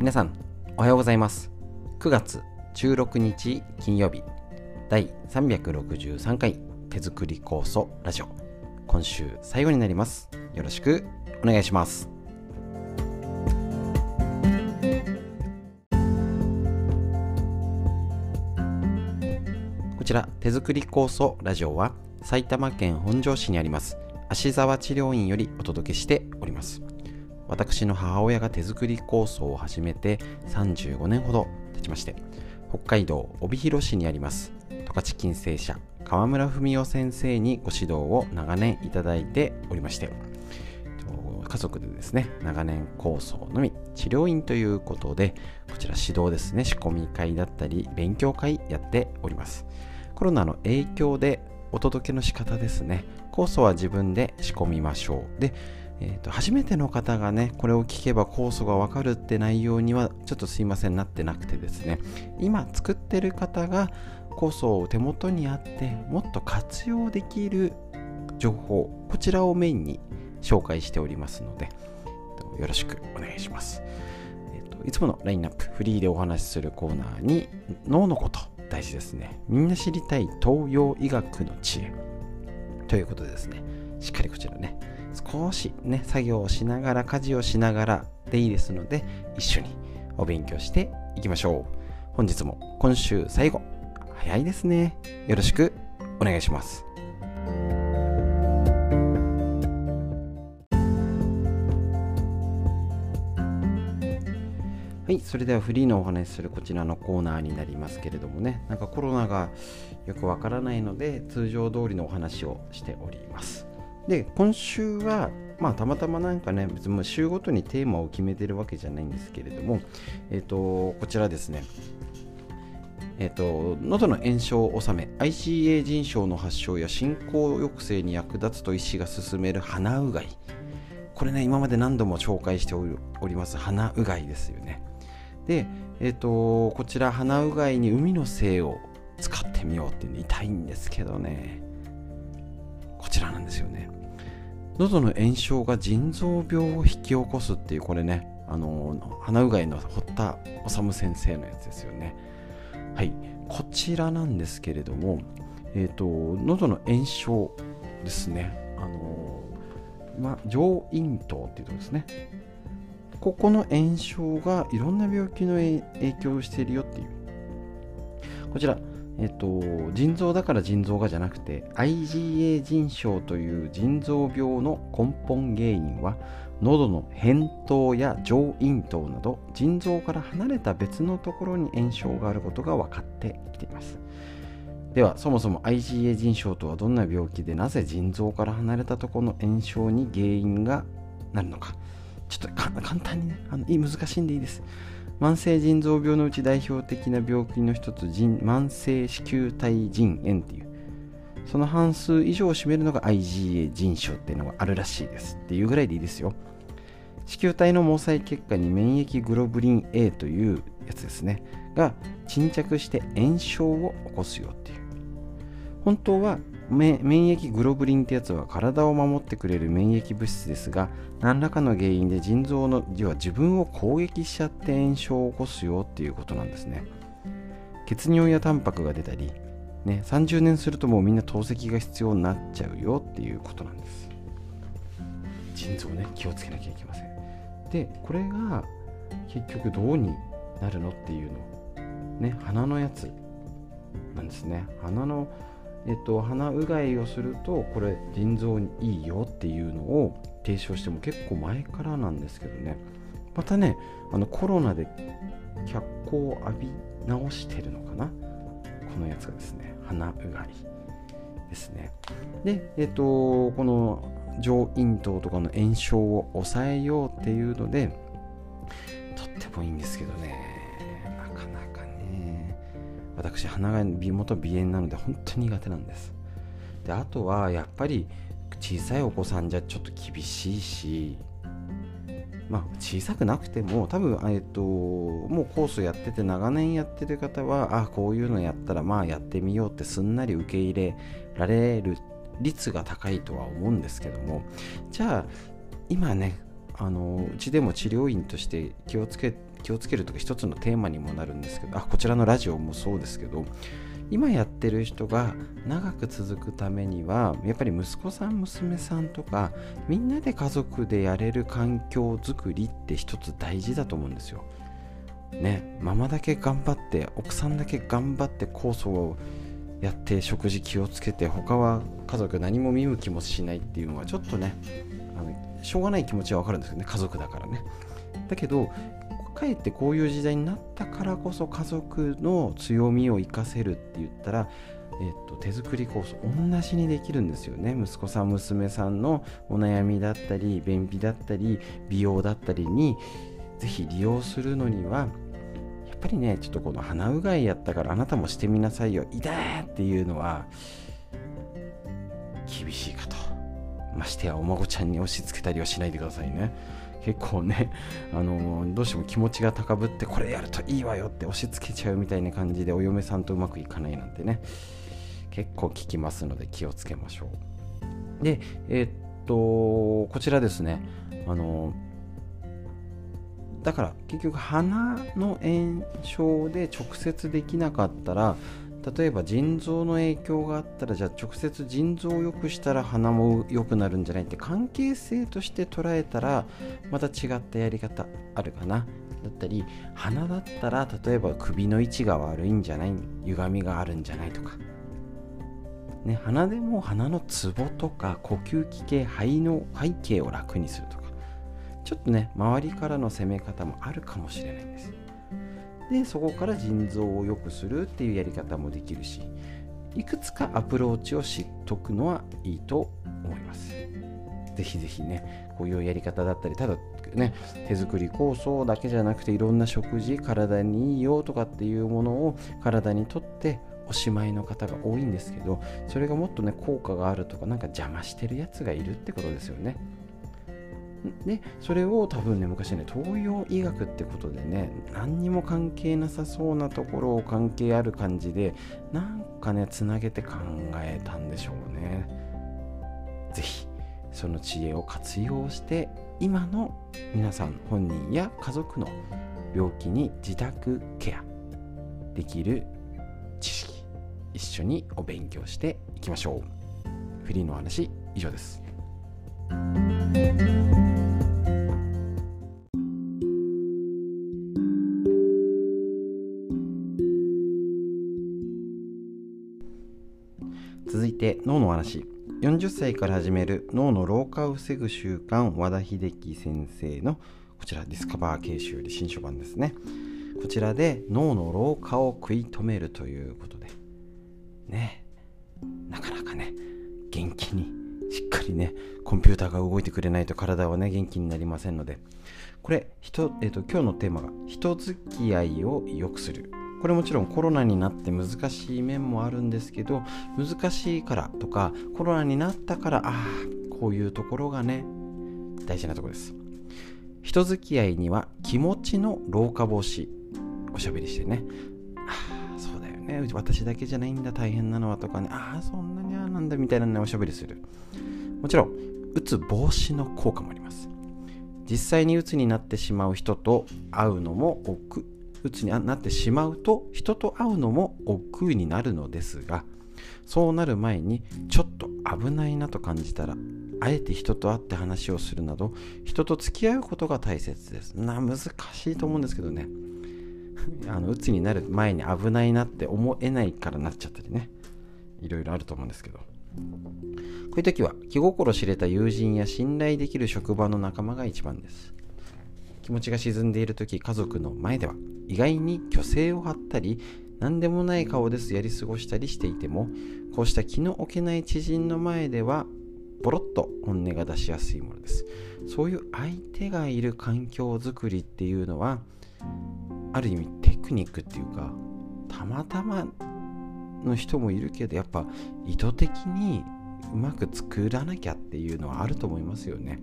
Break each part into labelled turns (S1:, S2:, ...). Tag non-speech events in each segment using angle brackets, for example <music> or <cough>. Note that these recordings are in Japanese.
S1: 皆さんおはようございます。9月16日金曜日第363回手作り酵素ラジオ。今週最後になります。よろしくお願いします。こちら手作り酵素ラジオは埼玉県本庄市にあります芦沢治療院よりお届けしております。私の母親が手作り酵素を始めて35年ほど経ちまして北海道帯広市にあります十勝金星社川村文夫先生にご指導を長年いただいておりまして家族でですね長年構想のみ治療院ということでこちら指導ですね仕込み会だったり勉強会やっております。コロナの影響でお届けの仕方ですね酵素は自分で仕込みましょう。でえーと、初めての方がねこれを聞けば酵素がわかるって内容にはちょっとすいませんなってなくてですね。今作ってる方が酵素を手元にあってもっと活用できる情報こちらをメインに紹介しておりますのでよろしくお願いします、えーと、いつものラインナップフリーでお話しするコーナーに脳のこと大事ですね。みんな知りたい東洋医学の知恵ということでですねしっかりこちらね少しね、作業をしながら、家事をしながらでいいですので、一緒にお勉強していきましょう。本日も今週最後、早いですね。よろしくお願いします。はい、それではフリーのお話しするこちらのコーナーになりますけれどもね、なんかコロナがよくわからないので、通常通りのお話をしております。で今週はまあたまたまなんかね別に週ごとにテーマを決めてるわけじゃないんですけれどもえっ、ー、とこちらですね。えっ、ー、と喉の炎症を治め ICA 腎症の発症や進行抑制に役立つと医師が勧める鼻うがい。これね今まで何度も紹介しております鼻うがいですよね。でえっ、ー、とこちら鼻うがいに海の精を使ってみようっていうの痛いんですけどね。ちらなんですよね。喉の炎症が腎臓病を引き起こすっていうこれねあの鼻うがいの堀田治先生のやつですよね。はい。こちらなんですけれどもえっ、ー、と喉の炎症ですね。あのま上咽頭っていうとこですね。ここの炎症がいろんな病気の影響をしているよっていう。こちらえっと、腎臓だから腎臓がじゃなくて IgA 腎症という腎臓病の根本原因は喉の扁桃や上咽頭など腎臓から離れた別のところに炎症があることが分かってきています。ではそもそも IgA 腎症とはどんな病気でなぜ腎臓から離れたところの炎症に原因がなるのか。ちょっと簡単にねあの難しいんでいいです。慢性腎臓病のうち代表的な病気の一つ慢性子宮体腎炎っていう。その半数以上を占めるのが IgA 腎症っていうのがあるらしいですっていうぐらいでいいですよ。子宮体の毛細血管に免疫グロブリン A というやつですね。が沈着して炎症を起こすよっていう。本当は免疫グロブリンってやつは体を守ってくれる免疫物質ですが何らかの原因で腎臓の要は自分を攻撃しちゃって炎症を起こすよっていうことなんですね。血尿やタンパクが出たり、ね、30年するともうみんな透析が必要になっちゃうよっていうことなんです。腎臓ね気をつけなきゃいけません。でこれが結局どうになるのっていうの。ね鼻のやつなんですね。鼻のえっと、鼻うがいをするとこれ腎臓にいいよっていうのを提唱しても結構前からなんですけどね。またねあのコロナで脚光を浴び直してるのかな？このやつがですね鼻うがいですね。でえっとこの上咽頭とかの炎症を抑えようっていうのでとってもいいんですけどね。私鼻が元鼻炎なので本当に苦手なんです。であとはやっぱり小さいお子さんじゃちょっと厳しいしまあ小さくなくても多分えっともうコースやってて長年やってる方はあこういうのやったらまあやってみようってすんなり受け入れられる率が高いとは思うんですけどもじゃあ今ねあのうちでも治療院として気をつけ気をつけるとか一つのテーマにもなるんですけどあこちらのラジオもそうですけど今やってる人が長く続くためにはやっぱり息子さん娘さんとかみんなで家族でやれる環境づくりって一つ大事だと思うんですよ。ねママだけ頑張って奥さんだけ頑張って酵素をやって食事気をつけて他は家族何も見向きもしないっていうのはちょっとねあのしょうがない気持ちはわかるんですけどね家族だからねだけどかえってこういう時代になったからこそ家族の強みを生かせるって言ったら、えっと、手作り酵素同じにできるんですよね。息子さん娘さんのお悩みだったり便秘だったり美容だったりにぜひ利用するのにはやっぱりねちょっとこの鼻うがいやったからあなたもしてみなさいよ痛いっていうのは厳しいかと。ましてやお孫ちゃんに押し付けたりはしないでくださいね。結構ね、<laughs> あのどうしても気持ちが高ぶってこれやるといいわよって押し付けちゃうみたいな感じでお嫁さんとうまくいかないなんてね結構効きますので気をつけましょう。でえー、っとこちらですね。あのだから結局鼻の炎症で直接できなかったら例えば腎臓の影響があったらじゃあ直接腎臓を良くしたら鼻も良くなるんじゃないって関係性として捉えたらまた違ったやり方あるかな。だったり鼻だったら例えば首の位置が悪いんじゃない歪みがあるんじゃないとか。ね、鼻でも鼻のツボとか呼吸器系肺の背景を楽にするとか。ちょっとね周りからの攻め方もあるかもしれないですでそこから腎臓を良くするっていうやり方もできるしいくつかアプローチを知っとくのはいいと思います。ぜひぜひねこういうやり方だったりただね手作り酵素だけじゃなくていろんな食事体にいいよとかっていうものを体にとっておしまいの方が多いんですけどそれがもっとね効果があるとかなんか邪魔してるやつがいるってことですよね。でそれを多分ね昔ね東洋医学ってことでね何にも関係なさそうなところを関係ある感じでなんかねつなげて考えたんでしょうね。是非その知恵を活用して今の皆さん本人や家族の病気に自宅ケアできる知識一緒にお勉強していきましょう。フリーの話以上です。話。40歳から始める脳の老化を防ぐ習慣和田秀樹先生のこちらディスカバー形式より新書版ですね。こちらで脳の老化を食い止めるということで。ね。なかなかね元気にしっかりねコンピューターが動いてくれないと体はね元気になりませんので。これ人、えーと、今日のテーマが人付き合いを良くする。これもちろんコロナになって難しい面もあるんですけど難しいからとかコロナになったからああこういうところがね大事なところです。人付き合いには気持ちの老化防止おしゃべりしてね。ああそうだよね。私だけじゃないんだ。大変なのはとかね。ああそんなにああなんだみたいなねおしゃべりする。もちろんうつ防止の効果もあります。実際にうつになってしまう人と会うのも億うつになってしまうと人と会うのも億劫になるのですがそうなる前にちょっと危ないなと感じたらあえて人と会って話をするなど人と付き合うことが大切です。な難しいと思うんですけどね。<laughs> あのうつになる前に危ないなって思えないからなっちゃったりね。いろいろあると思うんですけど。こういう時は気心知れた友人や信頼できる職場の仲間が一番です。気持ちが沈んでいる時家族の前では意外に虚勢を張ったり何でもない顔ですやり過ごしたりしていてもこうした気の置けない知人の前ではポロッと本音が出しやすいものです。そういう相手がいる環境づくりっていうのはある意味テクニックっていうかたまたまの人もいるけどやっぱ意図的にうまく作らなきゃっていうのはあると思いますよね。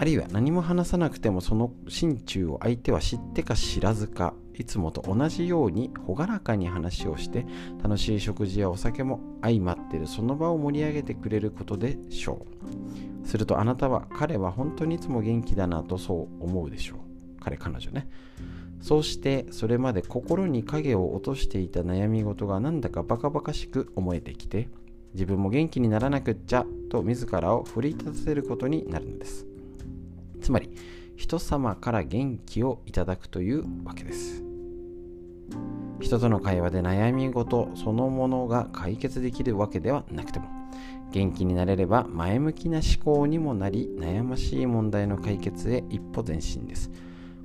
S1: あるいは何も話さなくてもその心中を相手は知ってか知らずかいつもと同じように朗らかに話をして楽しい食事やお酒も相まってるその場を盛り上げてくれることでしょう。するとあなたは彼は本当にいつも元気だなとそう思うでしょう。彼彼女ね。そうしてそれまで心に影を落としていた悩み事がなんだかバカバカしく思えてきて自分も元気にならなくっちゃと自らを奮い立たせることになるのです。つまり人様から元気をいただくというわけです。人との会話で悩み事そのものが解決できるわけではなくても元気になれれば前向きな思考にもなり悩ましい問題の解決へ一歩前進です。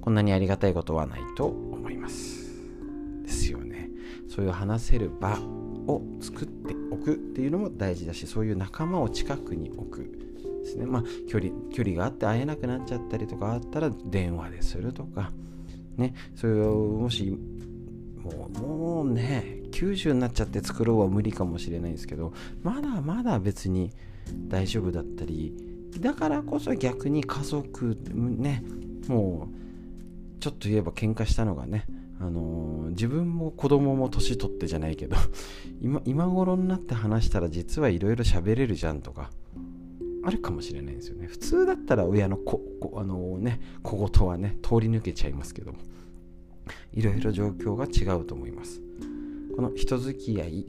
S1: こんなにありがたいことはないと思います。ですよね。そういう話せる場を作っておくっていうのも大事だしそういう仲間を近くに置く。ですね。まあ距離距離があって会えなくなっちゃったりとかあったら電話でするとかね。そういうもしもうもうね90になっちゃって作ろうは無理かもしれないですけどまだまだ別に大丈夫だったりだからこそ逆に家族ねもうちょっと言えば喧嘩したのがねあのー、自分も子供も年取ってじゃないけど今今頃になって話したら実はいろいろ喋れるじゃんとかあるかもしれないんですよね。普通だったら親の子あの、ね小言はね通り抜けちゃいますけども。いろいろ状況が違うと思います。この人付き合い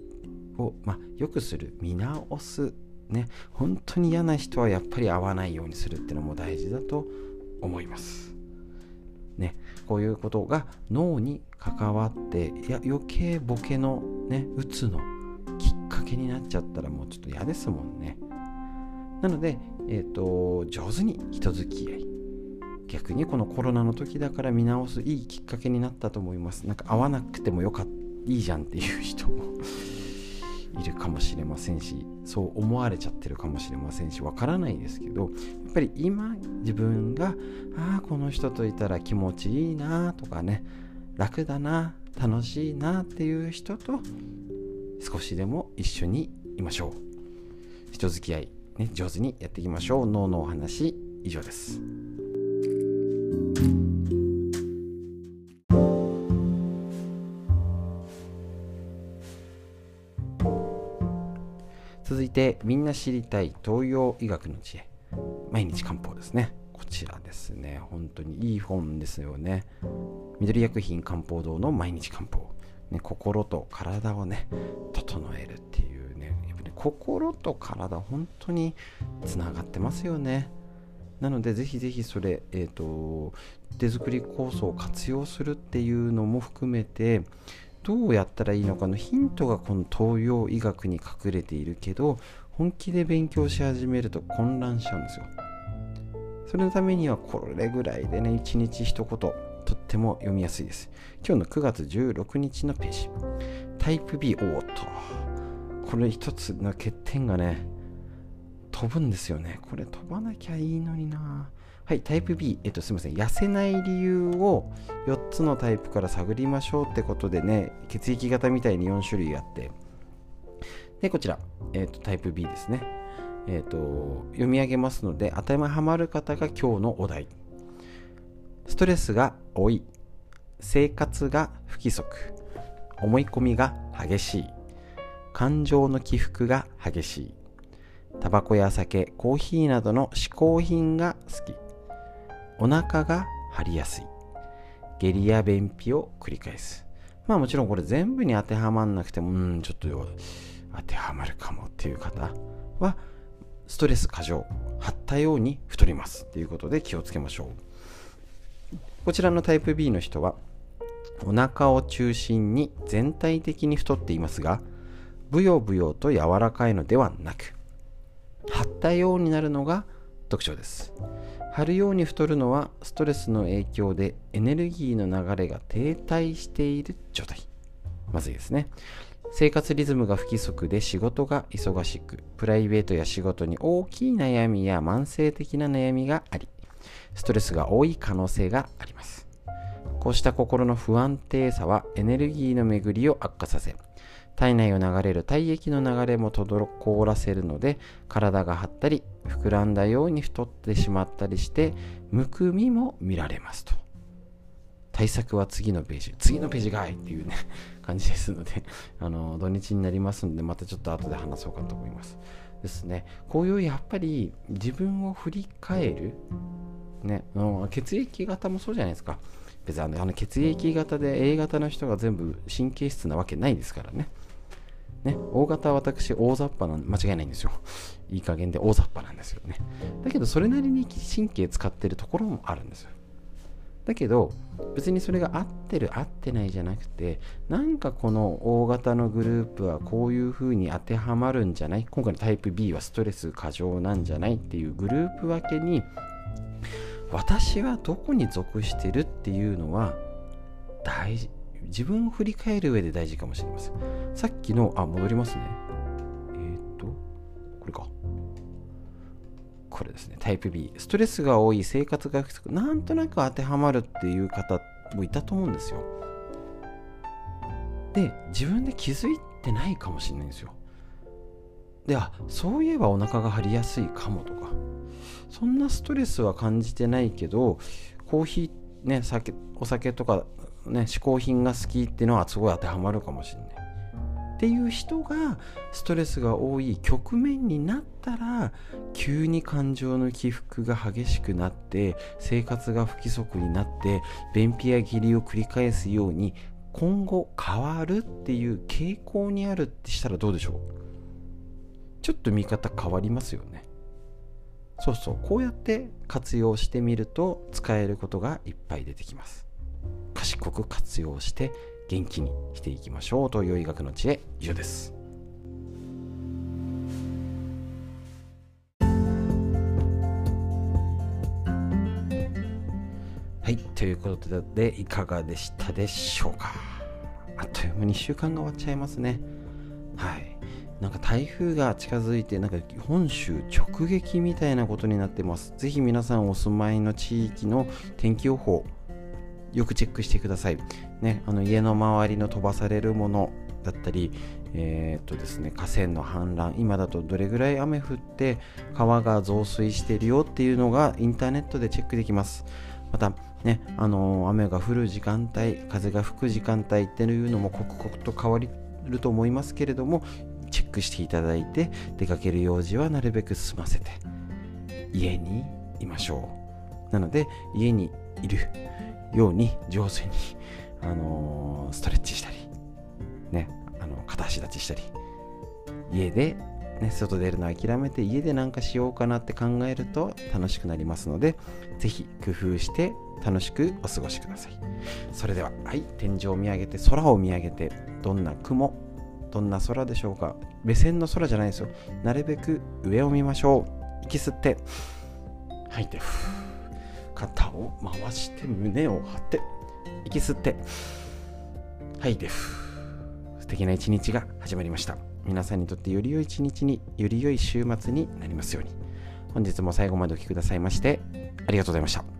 S1: を、まあ、よくする見直すね本当に嫌な人はやっぱり会わないようにするっていうのも大事だと思います。ねこういうことが脳に関わっていや余計ボケのねうつのきっかけになっちゃったらもうちょっと嫌ですもんね。なので、えーと、上手に人付き合い。逆にこのコロナの時だから見直すいいきっかけになったと思います。なんか会わなくてもよかったいいじゃんっていう人も <laughs> いるかもしれませんしそう思われちゃってるかもしれませんしわからないですけどやっぱり今自分がああこの人といたら気持ちいいなとかね楽だな楽しいなっていう人と少しでも一緒にいましょう。人付き合い、ね、上手にやっていきましょう。脳のお話以上です。続いてみんな知りたい東洋医学の知恵。毎日漢方ですね。こちらですね。本当にいい本ですよね。緑薬品漢方堂の毎日漢方、ね、心と体をね整えるっていう心と体本当につながってますよね。なのでぜひぜひそれ、えーと手作り酵素を活用するっていうのも含めてどうやったらいいのかのヒントがこの東洋医学に隠れているけど本気で勉強し始めると混乱しちゃうんですよ。それのためにはこれぐらいでね一日一言とっても読みやすいです。今日の9月16日のページ。タイプ B おっと。これ一つの欠点がね飛ぶんですよね。これ飛ばなきゃいいのにな。はい、タイプ B、えっと、すみません、痩せない理由を4つのタイプから探りましょうってことでね、血液型みたいに4種類あって、で、こちら、えっと、タイプ B ですね。えっと、読み上げますので、当てはまる方が今日のお題。ストレスが多い、生活が不規則、思い込みが激しい、感情の起伏が激しい、タバコや酒、コーヒーなどの嗜好品が好き、お腹が張りやすい。下痢や便秘を繰り返す。まあもちろんこれ全部に当てはまんなくてもうんちょっと当てはまるかもっていう方はストレス過剰張ったように太ります。っていうことで気をつけましょう。こちらのタイプ B の人はお腹を中心に全体的に太っていますがブヨブヨと柔らかいのではなく張ったようになるのが特徴です。張るように太るのはストレスの影響でエネルギーの流れが停滞している状態。まずいですね。生活リズムが不規則で仕事が忙しくプライベートや仕事に大きい悩みや慢性的な悩みがありストレスが多い可能性があります。こうした心の不安定さはエネルギーの巡りを悪化させ体内を流れる体液の流れも滞らせるので体が張ったり膨らんだように太ってしまったりしてむくみも見られますと。対策は次のページ。次のページかいっていうね <laughs> 感じですのであの土日になりますのでまたちょっと後で話そうかと思います。ですね。こういうやっぱり自分を振り返るね、血液型もそうじゃないですか。別にあの血液型で A 型の人が全部神経質なわけないですからね。ね、大型は私大雑把な間違いないんですよ。いい加減で大雑把なんですよね。だけどそれなりに神経使ってるところもあるんですよ。だけど別にそれが合ってる合ってないじゃなくてなんかこの大型のグループはこういう風に当てはまるんじゃない？今回のタイプ B はストレス過剰なんじゃないっていうグループ分けに私はどこに属してるっていうのは大事。自分を振り返る上で大事かもしれません。さっきのあ戻りますね。えっ、とこれか。これですね。タイプ B ストレスが多い生活が不足。なんとなく当てはまるっていう方もいたと思うんですよ。で自分で気づいてないかもしれないんですよ。であそういえばお腹が張りやすいかもとか。そんなストレスは感じてないけどコーヒーね酒お酒とかね嗜好品が好きっていうのはすごい当てはまるかもしれない。っていう人がストレスが多い局面になったら急に感情の起伏が激しくなって生活が不規則になって便秘や下痢を繰り返すように今後変わるっていう傾向にあるってしたらどうでしょう？ちょっと見方変わりますよね。そうそう。こうやって活用してみると使えることがいっぱい出てきます。賢く活用して元気にしていきましょうという医学の知恵以上です。はいということでいかがでしたでしょうか？あっという間に1週間が終わっちゃいますね。はい。なんか台風が近づいてなんか本州直撃みたいなことになってます。ぜひ皆さんお住まいの地域の天気予報よくチェックしてください。ね、あの家の周りの飛ばされるものだったり、えー、っとですね、河川の氾濫、今だとどれぐらい雨降って川が増水しているよっていうのがインターネットでチェックできます。また、ね、あの、雨が降る時間帯、風が吹く時間帯っていうのも刻々と変わると思いますけれども、チェックしていただいて、出かける用事はなるべく済ませて、家にいましょう。なので、家にいる。ように上手に、あのー、ストレッチしたり、ね、あの片足立ちしたり家で、ね、外出るの諦めて家で何かしようかなって考えると楽しくなりますのでぜひ工夫して楽しくお過ごしください。それでははい天井を見上げて空を見上げてどんな雲どんな空でしょうか。目線の空じゃないですよ。なるべく上を見ましょう。息吸って吐いてふー。肩を回して胸を張って息吸ってはいです。素敵な一日が始まりました。皆さんにとってより良い一日により良い週末になりますように。本日も最後までお聴きくださいましてありがとうございました。